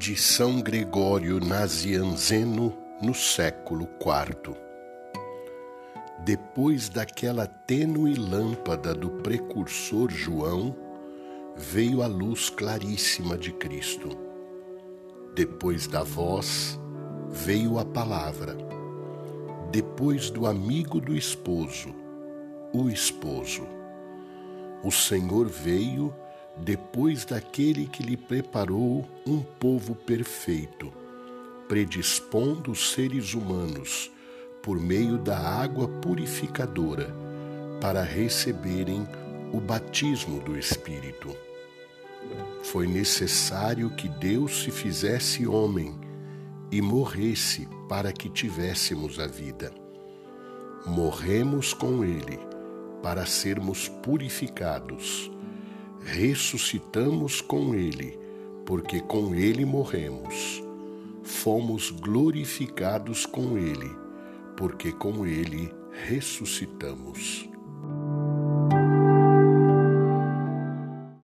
de São Gregório Nazianzeno no século IV. Depois daquela tênue lâmpada do precursor João, veio a luz claríssima de Cristo. Depois da voz, veio a palavra. Depois do amigo do esposo, o esposo. O Senhor veio depois daquele que lhe preparou um povo perfeito, predispondo os seres humanos por meio da água purificadora para receberem o batismo do Espírito. Foi necessário que Deus se fizesse homem e morresse para que tivéssemos a vida. Morremos com Ele para sermos purificados ressuscitamos com Ele, porque com Ele morremos. Fomos glorificados com Ele, porque com Ele ressuscitamos.